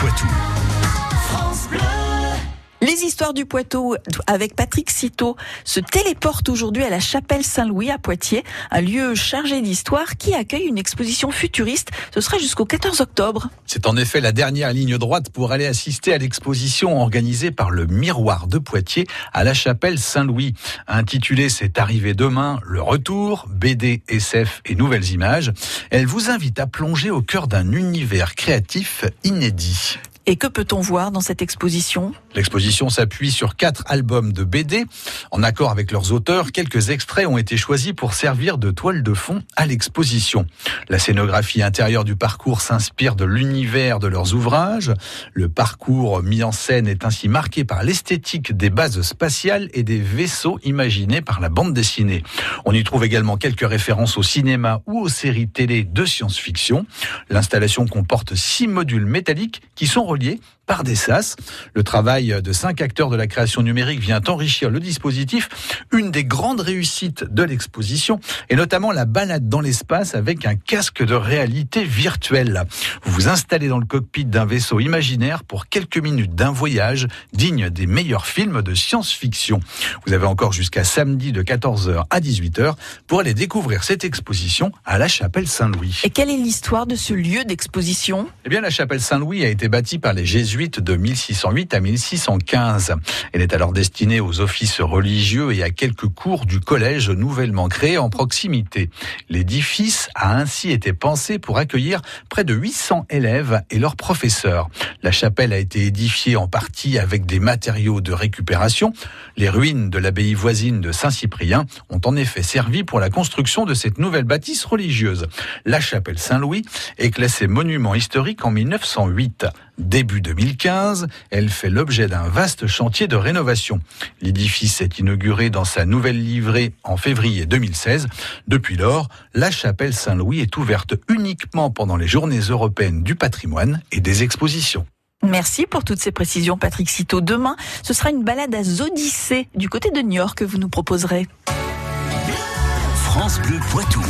Poitou. Les histoires du Poitou avec Patrick Citeau se téléportent aujourd'hui à la chapelle Saint-Louis à Poitiers, un lieu chargé d'histoire qui accueille une exposition futuriste. Ce sera jusqu'au 14 octobre. C'est en effet la dernière ligne droite pour aller assister à l'exposition organisée par le Miroir de Poitiers à la chapelle Saint-Louis. Intitulée C'est arrivé demain, le retour, BD, SF et nouvelles images. Elle vous invite à plonger au cœur d'un univers créatif inédit. Et que peut-on voir dans cette exposition? L'exposition s'appuie sur quatre albums de BD. En accord avec leurs auteurs, quelques extraits ont été choisis pour servir de toile de fond à l'exposition. La scénographie intérieure du parcours s'inspire de l'univers de leurs ouvrages. Le parcours mis en scène est ainsi marqué par l'esthétique des bases spatiales et des vaisseaux imaginés par la bande dessinée. On y trouve également quelques références au cinéma ou aux séries télé de science-fiction. L'installation comporte six modules métalliques qui sont reliés Montpellier par des sas. Le travail de cinq acteurs de la création numérique vient enrichir le dispositif. Une des grandes réussites de l'exposition est notamment la balade dans l'espace avec un casque de réalité virtuelle. Vous vous installez dans le cockpit d'un vaisseau imaginaire pour quelques minutes d'un voyage digne des meilleurs films de science-fiction. Vous avez encore jusqu'à samedi de 14h à 18h pour aller découvrir cette exposition à la chapelle Saint-Louis. Et quelle est l'histoire de ce lieu d'exposition? Eh bien, la chapelle Saint-Louis a été bâtie par les jésuites de 1608 à 1615. Elle est alors destinée aux offices religieux et à quelques cours du collège nouvellement créé en proximité. L'édifice a ainsi été pensé pour accueillir près de 800 élèves et leurs professeurs. La chapelle a été édifiée en partie avec des matériaux de récupération. Les ruines de l'abbaye voisine de Saint-Cyprien ont en effet servi pour la construction de cette nouvelle bâtisse religieuse. La chapelle Saint-Louis est classée monument historique en 1908. Début 2015, elle fait l'objet d'un vaste chantier de rénovation. L'édifice est inauguré dans sa nouvelle livrée en février 2016. Depuis lors, la chapelle Saint-Louis est ouverte uniquement pendant les journées européennes du patrimoine et des expositions. Merci pour toutes ces précisions, Patrick Citeau. Demain, ce sera une balade à Zodissée, du côté de New York, que vous nous proposerez. France Bleu Poitou.